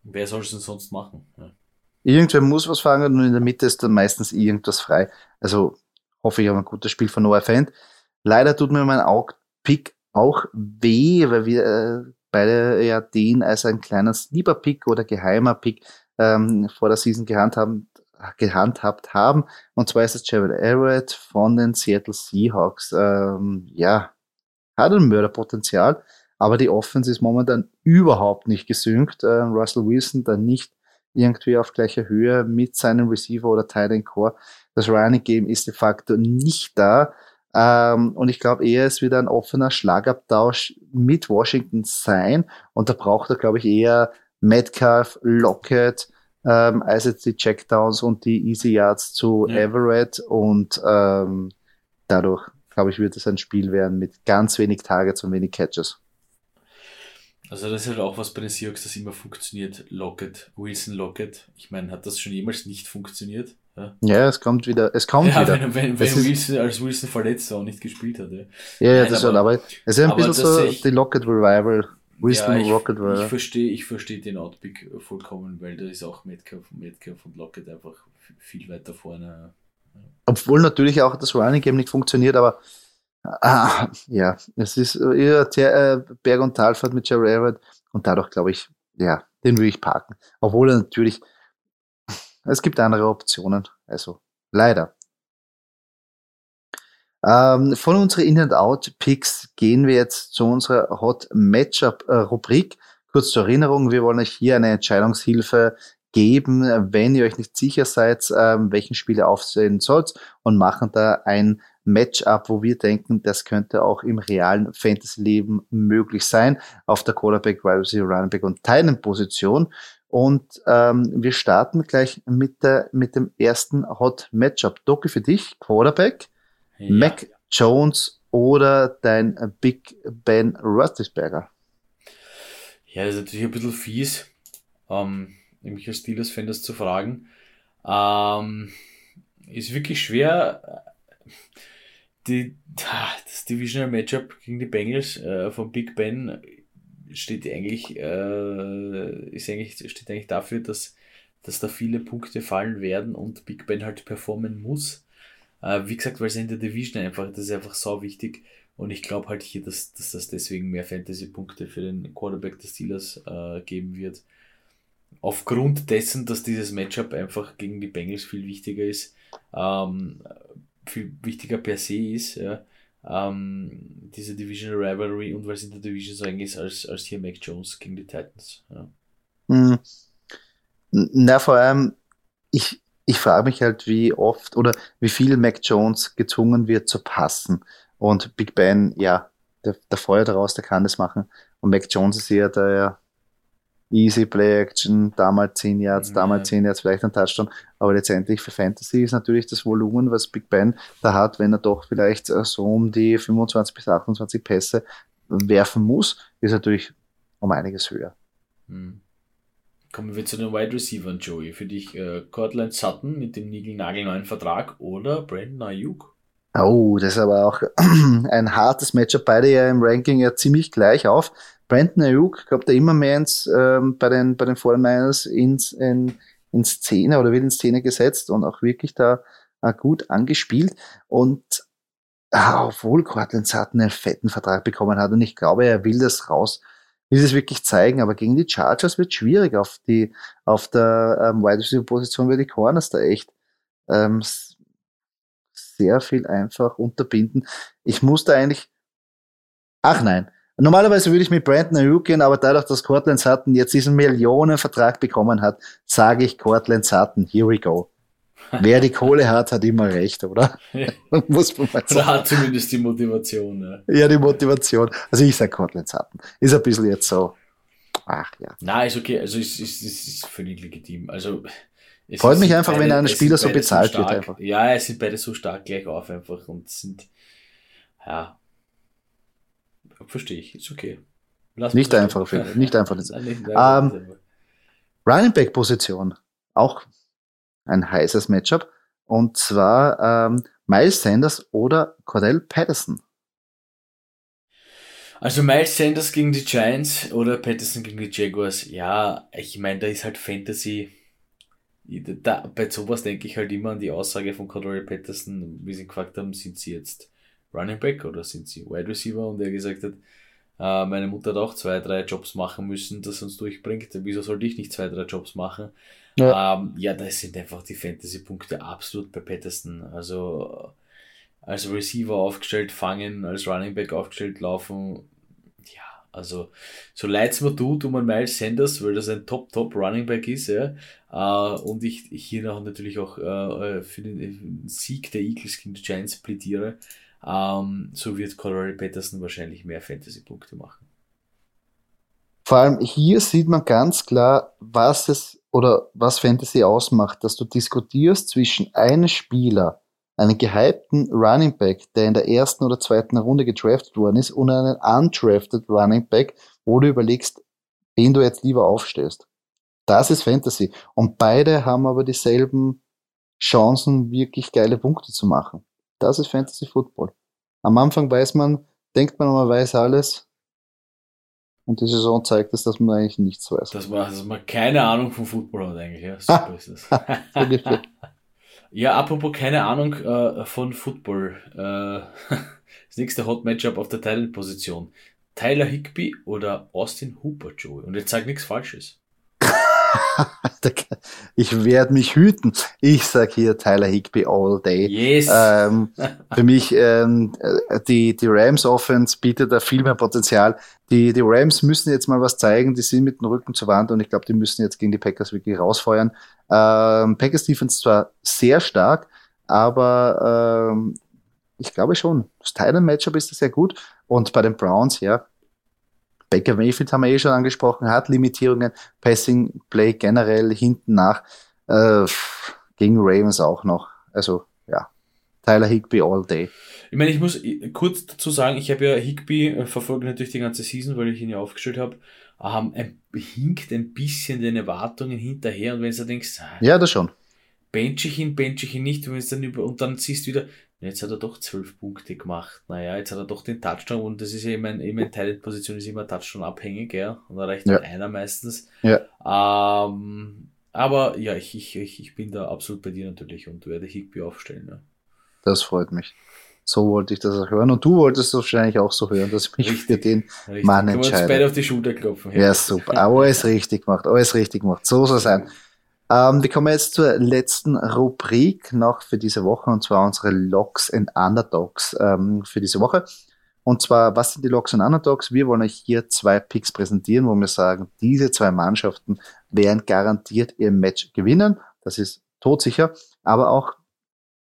wer soll es denn sonst machen? Ja. Irgendwer muss was fangen und in der Mitte ist dann meistens irgendwas frei. Also hoffe ich habe ein gutes Spiel von Noah Fant. Leider tut mir mein Pick auch weh, weil wir äh, beide ja den als ein kleiner Sleeper-Pick oder geheimer Pick ähm, vor der Season gehandhabt, gehandhabt haben. Und zwar ist es Jared Everett von den Seattle Seahawks. Ähm, ja, hat ein Mörderpotenzial, aber die Offense ist momentan überhaupt nicht gesynkt. Äh, Russell Wilson da nicht irgendwie auf gleicher Höhe mit seinem Receiver oder Tight Core. Das Running Game ist de facto nicht da. Ähm, und ich glaube eher, es wird ein offener Schlagabtausch mit Washington sein. Und da braucht er, glaube ich, eher Metcalf, Lockett, ähm, als jetzt die Checkdowns und die Easy Yards zu ja. Everett. Und ähm, dadurch, glaube ich, wird es ein Spiel werden mit ganz wenig Targets und wenig Catches. Also das ist halt auch was bei den Seahawks, das immer funktioniert. Lockett, Wilson Lockett. Ich meine, hat das schon jemals nicht funktioniert? Ja. ja, es kommt wieder. Es kommt ja, wieder. Wenn, wenn, wenn Wilson als Wilson verletzt war und nicht gespielt hat. Ja, ja, ja das aber, aber es ist ein bisschen so ich, die Locket Revival. Wilson ja, ich, Rocket Revival. Ich verstehe ich versteh den Outpick vollkommen, weil da ist auch Metcalf, Metcalf und Locket einfach viel weiter vorne. Obwohl natürlich auch das Running Game nicht funktioniert, aber ah, ja, es ist eher äh, Berg- und Talfahrt mit Jerry Everett und dadurch glaube ich, ja, den würde ich parken. Obwohl er natürlich es gibt andere Optionen. Also leider. Ähm, von unseren In-and-Out-Picks gehen wir jetzt zu unserer Hot Matchup-Rubrik. Kurz zur Erinnerung, wir wollen euch hier eine Entscheidungshilfe geben, wenn ihr euch nicht sicher seid, ähm, welchen Spiel ihr aufsehen sollt und machen da ein Matchup, wo wir denken, das könnte auch im realen Fantasy-Leben möglich sein, auf der Quarterback, Wide Receiver, Running Back und Teilen-Position. Und ähm, wir starten gleich mit, der, mit dem ersten Hot Matchup. Doki für dich, Quarterback, ja. Mac Jones oder dein Big Ben Roethlisberger? Ja, das ist natürlich ein bisschen fies, ähm, nämlich als Steelers-Fan das zu fragen. Ähm, ist wirklich schwer. Die, das Divisional Matchup gegen die Bengals äh, von Big Ben steht eigentlich, äh, ist eigentlich, steht eigentlich dafür, dass, dass da viele Punkte fallen werden und Big Ben halt performen muss. Äh, wie gesagt, weil es in der Division einfach, das ist einfach so wichtig. Und ich glaube halt hier, dass, dass das deswegen mehr Fantasy-Punkte für den Quarterback des Steelers äh, geben wird. Aufgrund dessen, dass dieses Matchup einfach gegen die Bengals viel wichtiger ist, ähm, viel wichtiger per se ist, ja ähm, diese Division Rivalry und es in der Division so eng ist, als, als hier Mac Jones gegen die Titans. Ja. Mhm. Na, vor allem, ich, ich frage mich halt, wie oft oder wie viel Mac Jones gezwungen wird zu passen. Und Big Ben, ja, der, der Feuer daraus, der kann das machen. Und Mac Jones ist eher der, Easy Play Action, damals 10 Yards, damals 10 Yards, vielleicht ein Touchdown. Aber letztendlich für Fantasy ist natürlich das Volumen, was Big Ben da hat, wenn er doch vielleicht äh, so um die 25 bis 28 Pässe werfen muss, ist natürlich um einiges höher. Hm. Kommen wir zu den Wide Receivers, Joey. Für dich äh, Cortland Sutton mit dem Nigel-Nagel-neuen Vertrag oder Brandon Ayuk? Oh, das ist aber auch ein hartes Matchup. Beide ja im Ranking ja ziemlich gleich auf. Brandon Ayuk kommt da immer mehr ins, ähm, bei den, bei den 49ers ins, in, in Szene oder wird in Szene gesetzt und auch wirklich da äh, gut angespielt. Und äh, obwohl Cortland Sutton einen fetten Vertrag bekommen hat und ich glaube, er will das raus, will es wirklich zeigen, aber gegen die Chargers wird schwierig auf die, auf der ähm, Wide Receiver Position wird die Corners da echt ähm, sehr viel einfach unterbinden. Ich musste eigentlich, ach nein, Normalerweise würde ich mit Brandon Ayuk gehen, aber dadurch, dass Cortland Sutton jetzt diesen Millionenvertrag bekommen hat, sage ich Cortland Sutton, here we go. Wer die Kohle hat, hat immer recht, oder? Muss man mal sagen. Oder hat zumindest die Motivation. Ja, ja die Motivation. Also ich sage Cortland Sutton. Ist ein bisschen jetzt so. Ach ja. Nein, ist okay. Also es ist, ist, ist völlig legitim. Also es Freut mich einfach, beide, wenn ein Spieler so bezahlt so wird. Einfach. Ja, es sind beide so stark gleich auf einfach und sind, ja, verstehe ich, ist okay. Lass nicht einfach, für, nicht einfach. Nicht. ähm, Running Back Position, auch ein heißes Matchup. Und zwar ähm, Miles Sanders oder Cordell Patterson. Also Miles Sanders gegen die Giants oder Patterson gegen die Jaguars. Ja, ich meine, da ist halt Fantasy. Da, bei sowas denke ich halt immer an die Aussage von Cordell Patterson, wie sie gefragt haben, sind sie jetzt Running Back oder sind sie Wide Receiver? Und er gesagt hat, äh, meine Mutter hat auch zwei, drei Jobs machen müssen, das uns durchbringt. Wieso sollte ich nicht zwei, drei Jobs machen? Ja, ähm, ja da sind einfach die Fantasy-Punkte absolut bei Patterson. Also als Receiver aufgestellt, fangen, als Running Back aufgestellt, laufen. Also so leid es mir tut um einen Miles Sanders, weil das ein Top-Top Running Back ist, ja. Äh, und ich, ich hier natürlich auch äh, für den Sieg der Eagles gegen die Giants plädiere. Ähm, so wird Colorado Patterson wahrscheinlich mehr Fantasy-Punkte machen. Vor allem hier sieht man ganz klar, was es oder was Fantasy ausmacht, dass du diskutierst zwischen einem Spieler, einen gehypten Running Back, der in der ersten oder zweiten Runde gedraftet worden ist, und einen undrafted Running Back, wo du überlegst, wen du jetzt lieber aufstellst. Das ist Fantasy. Und beide haben aber dieselben Chancen, wirklich geile Punkte zu machen. Das ist Fantasy Football. Am Anfang weiß man, denkt man, man weiß alles. Und die Saison zeigt es, dass man eigentlich nichts weiß. Dass man, dass man keine Ahnung vom Football hat eigentlich. Ja, super ist es. Ja, apropos keine Ahnung äh, von Football. Äh, das nächste Hot Matchup auf der Talent-Position. Tyler Higby oder Austin Hooper, Joey. Und jetzt sag nichts Falsches. ich werde mich hüten. Ich sag hier Tyler Higby all day. Yes. Ähm, für mich, ähm, die, die Rams Offense bietet da viel mehr Potenzial. Die, die Rams müssen jetzt mal was zeigen. Die sind mit dem Rücken zur Wand und ich glaube, die müssen jetzt gegen die Packers wirklich rausfeuern. Ähm, Packers Defense zwar sehr stark, aber ähm, ich glaube schon, das Titan Matchup ist sehr gut. Und bei den Browns, ja, Baker Mayfield haben wir eh schon angesprochen, hat Limitierungen, Passing Play generell hinten nach, äh, gegen Ravens auch noch. Also ja, Tyler Higby all day. Ich meine, ich muss kurz dazu sagen, ich habe ja Higby äh, verfolgt natürlich die ganze Season, weil ich ihn ja aufgestellt habe. Ähm, er hinkt ein bisschen den Erwartungen hinterher und wenn du denkst, ah, ja, das schon. Bench ich ihn, bench ich ihn nicht, und, dann über, und dann siehst du wieder, Jetzt hat er doch zwölf Punkte gemacht. Naja, jetzt hat er doch den Touchdown und das ist ja immer, immer in Talent-Position ist immer Touchdown abhängig, ja. Und da reicht ja. einer meistens. Ja. Ähm, aber ja, ich, ich, ich bin da absolut bei dir natürlich und werde Higby aufstellen. Ja. Das freut mich. So wollte ich das auch hören. Und du wolltest wahrscheinlich auch so hören, dass ich mich richtig, für den richtig. Mann entscheide. Uns beide auf die Schulter klopfen. Ja, super. Aber alles richtig gemacht. Alles richtig gemacht. So soll es sein. Ähm, wir kommen jetzt zur letzten Rubrik noch für diese Woche und zwar unsere Logs and Underdogs ähm, für diese Woche. Und zwar, was sind die Logs und Underdogs? Wir wollen euch hier zwei Picks präsentieren, wo wir sagen, diese zwei Mannschaften werden garantiert ihr Match gewinnen. Das ist todsicher. Aber auch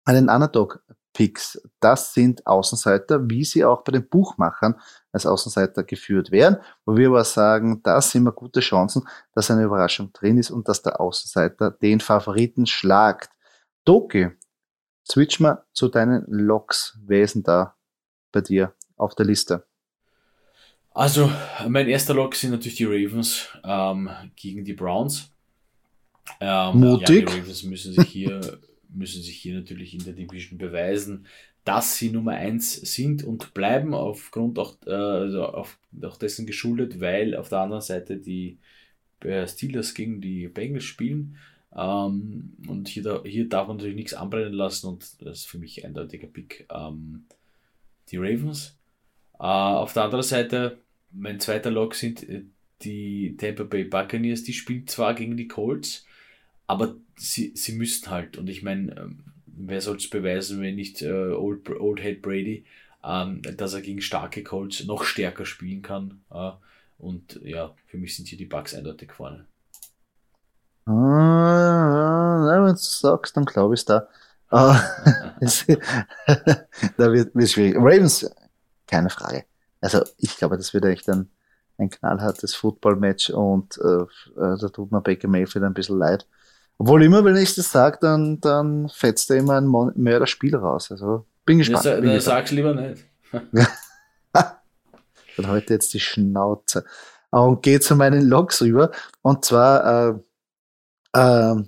einen Underdog Picks. Das sind Außenseiter, wie sie auch bei den Buchmachern als Außenseiter geführt werden, wo wir aber sagen, da sind wir gute Chancen, dass eine Überraschung drin ist und dass der Außenseiter den Favoriten schlagt. Doki, switch mal zu deinen Loks. Wer ist denn da bei dir auf der Liste? Also, mein erster Log sind natürlich die Ravens ähm, gegen die Browns. Ähm, Mutig. Ja, die Ravens müssen sich hier müssen sich hier natürlich in der Division beweisen, dass sie Nummer 1 sind und bleiben, aufgrund auch, äh, also auf, auch dessen geschuldet, weil auf der anderen Seite die äh, Steelers gegen die Bengals spielen. Ähm, und hier, hier darf man natürlich nichts anbrennen lassen und das ist für mich ein eindeutiger Pick. Ähm, die Ravens. Äh, auf der anderen Seite, mein zweiter Log sind äh, die Tampa Bay Buccaneers, die spielen zwar gegen die Colts, aber sie, sie müssten halt. Und ich meine, ähm, wer soll es beweisen, wenn nicht äh, Old, Old Head Brady? ähm, dass er gegen starke Colts noch stärker spielen kann. Äh, und ja, für mich sind hier die Bugs eindeutig vorne. Ah, wenn du sagst, dann glaube ich es da. Ah, da wird es schwierig. Ravens, keine Frage. Also ich glaube, das wird echt ein, ein knallhartes Football-Match und äh, äh da tut mir Baker Mayfield ein bisschen leid. Obwohl immer, wenn ich das sage, dann, dann fetzt er immer ein Mörderspiel raus. Also bin gespannt. Ja, bin gespannt. sag's lieber nicht. dann heute jetzt die Schnauze. Und gehe zu meinen Logs rüber. Und zwar, äh, äh,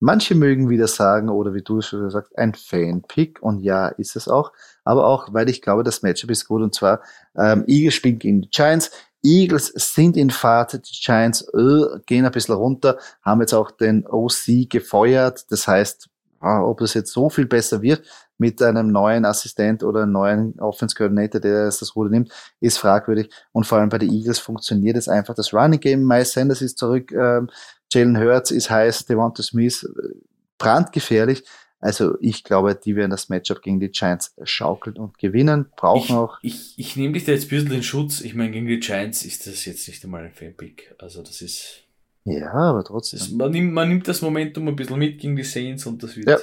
manche mögen wieder sagen, oder wie du es schon gesagt ein Fan-Pick. Und ja, ist es auch. Aber auch, weil ich glaube, das Matchup ist gut. Und zwar, ähm, Eagles spielen gegen die Giants. Eagles sind in Fahrt, die Giants äh, gehen ein bisschen runter, haben jetzt auch den OC gefeuert. Das heißt, ob das jetzt so viel besser wird mit einem neuen Assistent oder einem neuen Offense Coordinator, der das Ruder nimmt, ist fragwürdig. Und vor allem bei den Eagles funktioniert es einfach. Das Running Game, Miles Sanders ist zurück, ähm, Jalen Hurts ist heiß, Devonta Smith äh, brandgefährlich. Also ich glaube, die werden das Matchup gegen die Giants schaukeln und gewinnen, brauchen ich, auch. Ich, ich nehme dich da jetzt ein bisschen in Schutz. Ich meine, gegen die Giants ist das jetzt nicht einmal ein Fanpick. Also das ist. Ja, aber trotzdem. Das, man, nimmt, man nimmt das Momentum ein bisschen mit gegen die Saints und das wird. Ja,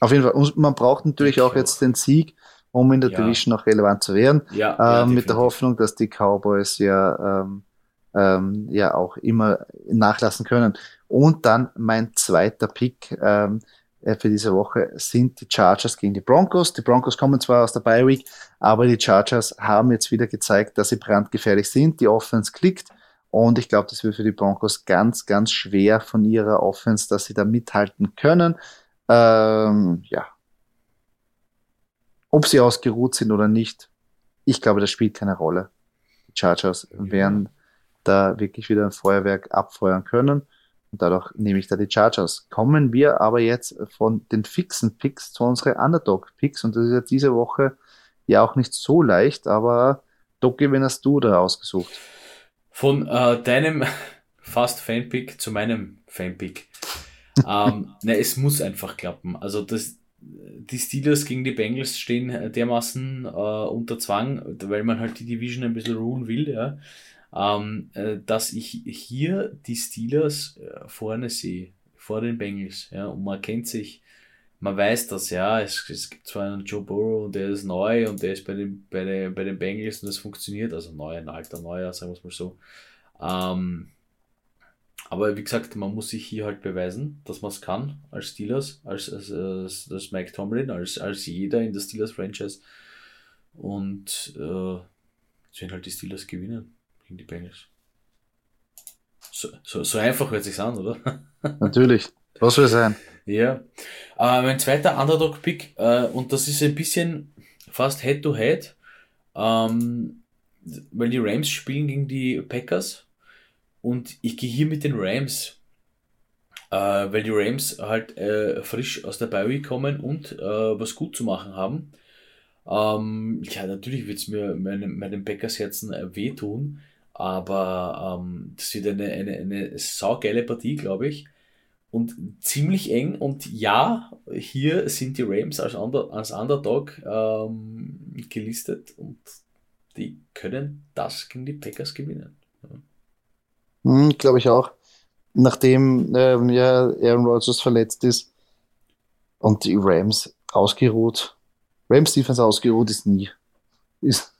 auf jeden Fall. Und man braucht natürlich auch jetzt den Sieg, um in der ja. Division noch relevant zu werden. Ja, ähm, ja mit der Hoffnung, dass die Cowboys ja, ähm, ähm, ja auch immer nachlassen können. Und dann mein zweiter Pick. Ähm, äh, für diese Woche sind die Chargers gegen die Broncos. Die Broncos kommen zwar aus der Bye Week, aber die Chargers haben jetzt wieder gezeigt, dass sie brandgefährlich sind. Die Offense klickt und ich glaube, das wird für die Broncos ganz, ganz schwer von ihrer Offense, dass sie da mithalten können. Ähm, ja. Ob sie ausgeruht sind oder nicht, ich glaube, das spielt keine Rolle. Die Chargers werden da wirklich wieder ein Feuerwerk abfeuern können. Und dadurch nehme ich da die Chargers. Kommen wir aber jetzt von den fixen Picks zu unseren Underdog-Picks. Und das ist ja diese Woche ja auch nicht so leicht, aber Doki, wen hast du da ausgesucht? Von äh, deinem fast Fanpick zu meinem Fanpick. ähm, na, es muss einfach klappen. Also das, die Steelers gegen die Bengals stehen dermaßen äh, unter Zwang, weil man halt die Division ein bisschen ruhen will, ja ähm, äh, dass ich hier die Steelers äh, vorne sehe, vor den Bengals. Ja, und man kennt sich, man weiß das, ja, es, es gibt zwar einen Joe Burrow und der ist neu und der ist bei den, bei den, bei den Bengals und das funktioniert, also neu, ein alter Neuer, sagen wir es mal so. Ähm, aber wie gesagt, man muss sich hier halt beweisen, dass man es kann als Steelers, als, als, als, als Mike Tomlin, als, als jeder in der Steelers-Franchise. Und äh, werden halt die Steelers gewinnen gegen die Bengals. So, so, so einfach hört sich's an, oder? Natürlich. Was soll sein? Ja. Äh, mein zweiter Underdog-Pick, äh, und das ist ein bisschen fast Head-to-Head, -head, ähm, weil die Rams spielen gegen die Packers und ich gehe hier mit den Rams, äh, weil die Rams halt äh, frisch aus der Bye kommen und äh, was gut zu machen haben. Ähm, ja, natürlich wird es mir meinem, meinem Packers Herzen äh, wehtun, aber ähm, das wird eine, eine, eine saugeile Partie, glaube ich. Und ziemlich eng. Und ja, hier sind die Rams als, Under, als Underdog ähm, gelistet und die können das gegen die Packers gewinnen. Ja. Hm, glaube ich auch. Nachdem ähm, ja Aaron Rodgers verletzt ist und die Rams ausgeruht. Rams Defense ausgeruht ist nie. Ist,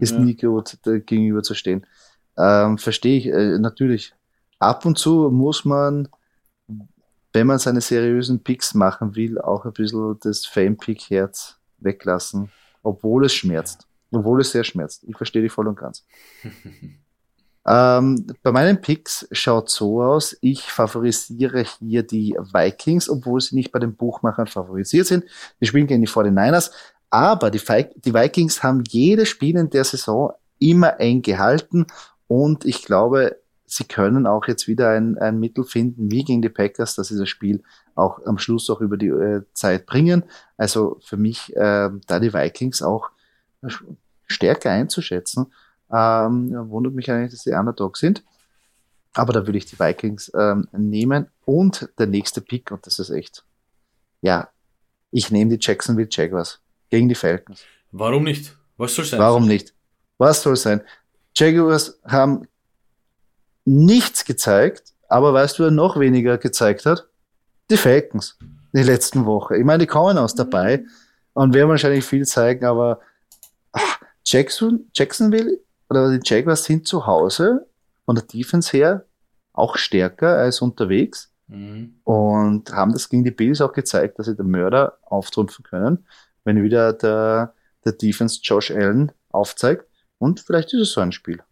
ist ja. nie gut, gegenüber zu stehen. Ähm, Verstehe ich äh, natürlich. Ab und zu muss man, wenn man seine seriösen Picks machen will, auch ein bisschen das Fame-Pick-Herz weglassen, obwohl es schmerzt. Obwohl es sehr schmerzt. Ich verstehe dich voll und ganz. ähm, bei meinen Picks schaut so aus, ich favorisiere hier die Vikings, obwohl sie nicht bei den Buchmachern favorisiert sind. Die spielen gegen die 49ers, aber die, die Vikings haben jedes Spiel in der Saison immer eng gehalten und ich glaube, sie können auch jetzt wieder ein, ein Mittel finden, wie gegen die Packers, dass sie das Spiel auch am Schluss auch über die äh, Zeit bringen. Also für mich äh, da die Vikings auch stärker einzuschätzen. Ähm, wundert mich eigentlich, dass die Underdogs sind. Aber da würde ich die Vikings ähm, nehmen. Und der nächste Pick, und das ist echt, ja, ich nehme die Jacksonville Jaguars gegen die Falcons. Warum nicht? Was soll sein? Warum nicht? Was soll sein? Jaguars haben nichts gezeigt, aber weißt du, wer noch weniger gezeigt hat? Die Falcons die letzten Woche. Ich meine, die kommen aus dabei und werden wahrscheinlich viel zeigen, aber ach, Jackson, Jacksonville oder die Jaguars sind zu Hause von der Defense her auch stärker als unterwegs mhm. und haben das gegen die Bills auch gezeigt, dass sie den Mörder auftrumpfen können, wenn wieder der, der Defense Josh Allen aufzeigt. Und vielleicht ist es so ein Spiel.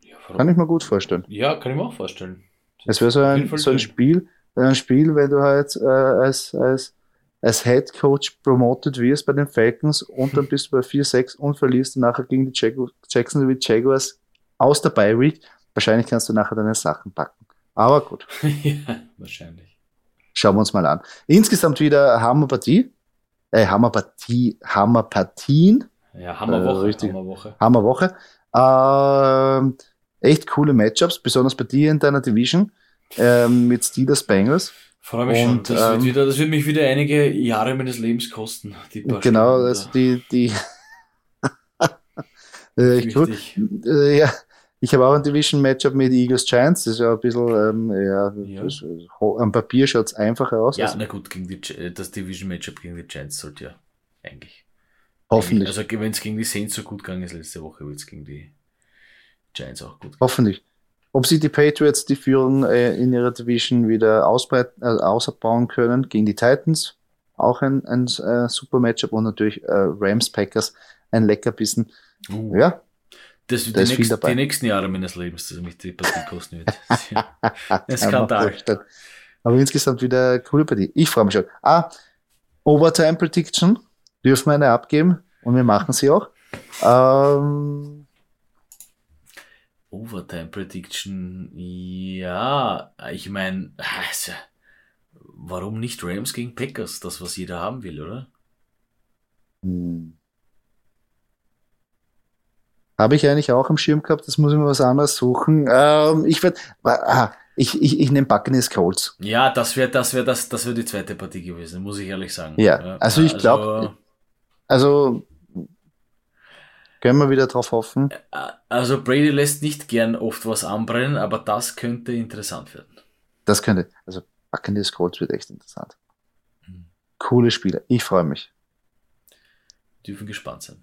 Ja, kann ich mir gut vorstellen. Ja, kann ich mir auch vorstellen. Es wäre so ein, so ein Spiel, ein Spiel, wenn du halt äh, als, als, als Head Coach promoted wirst bei den Falcons und dann bist du bei 4-6 und verlierst nachher gegen die Jag Jacksonville Jaguars aus der Bye Week. Wahrscheinlich kannst du nachher deine Sachen packen. Aber gut. ja, wahrscheinlich. Schauen wir uns mal an. Insgesamt wieder Hammerpartie. Äh, Hammerpartie, Hammerpartien. Ja, Hammerwoche. Äh, richtig. Hammerwoche. Hammerwoche. Äh, echt coole Matchups, besonders bei dir in deiner Division ähm, mit Steelers Bengals. Freue mich und, schon. Das, ähm, wird wieder, das wird mich wieder einige Jahre meines Lebens kosten. genau, also die, die äh, ich, cool. äh, ja, ich habe auch ein Division-Matchup mit Eagles Giants. Das ist ja ein bisschen, ähm, ja, ja. Das, am Papier schaut es einfacher aus. Ja, also, na gut, gegen die, das Division-Matchup gegen die Giants sollte ja eigentlich. Hoffentlich. Also, wenn es gegen die Saints so gut gegangen ist letzte Woche, wird es gegen die Giants auch gut gehen. Hoffentlich. Ob sie die Patriots die Führung äh, in ihrer Division wieder ausbreiten, äh, ausbauen können gegen die Titans, auch ein, ein äh, super Matchup und natürlich äh, Rams Packers ein Leckerbissen. Uh. Ja. Das wird die, nächst, die, nächsten Jahre meines Lebens, dass mich die Partie kosten wird. ein Skandal. Aber insgesamt wieder coole Partie. Ich freue mich schon. Ah, Overtime Prediction dürfen wir eine abgeben und wir machen sie auch. Ähm, Overtime Prediction, ja, ich meine, also, warum nicht Rams gegen Packers? Das, was jeder haben will, oder? Hm. Habe ich eigentlich auch im Schirm gehabt, das muss ich mir was anderes suchen. Ähm, ich werde, ah, ich, ich, ich nehme Buccaneers Colts. Ja, das wäre das, wär das, das wär die zweite Partie gewesen, muss ich ehrlich sagen. Ja, also ich glaube, also, also können wir wieder drauf hoffen? Also Brady lässt nicht gern oft was anbrennen, aber das könnte interessant werden. Das könnte, also Buccaneers Colts wird echt interessant. Mhm. Coole Spiele. Ich freue mich. Dürfen gespannt sein.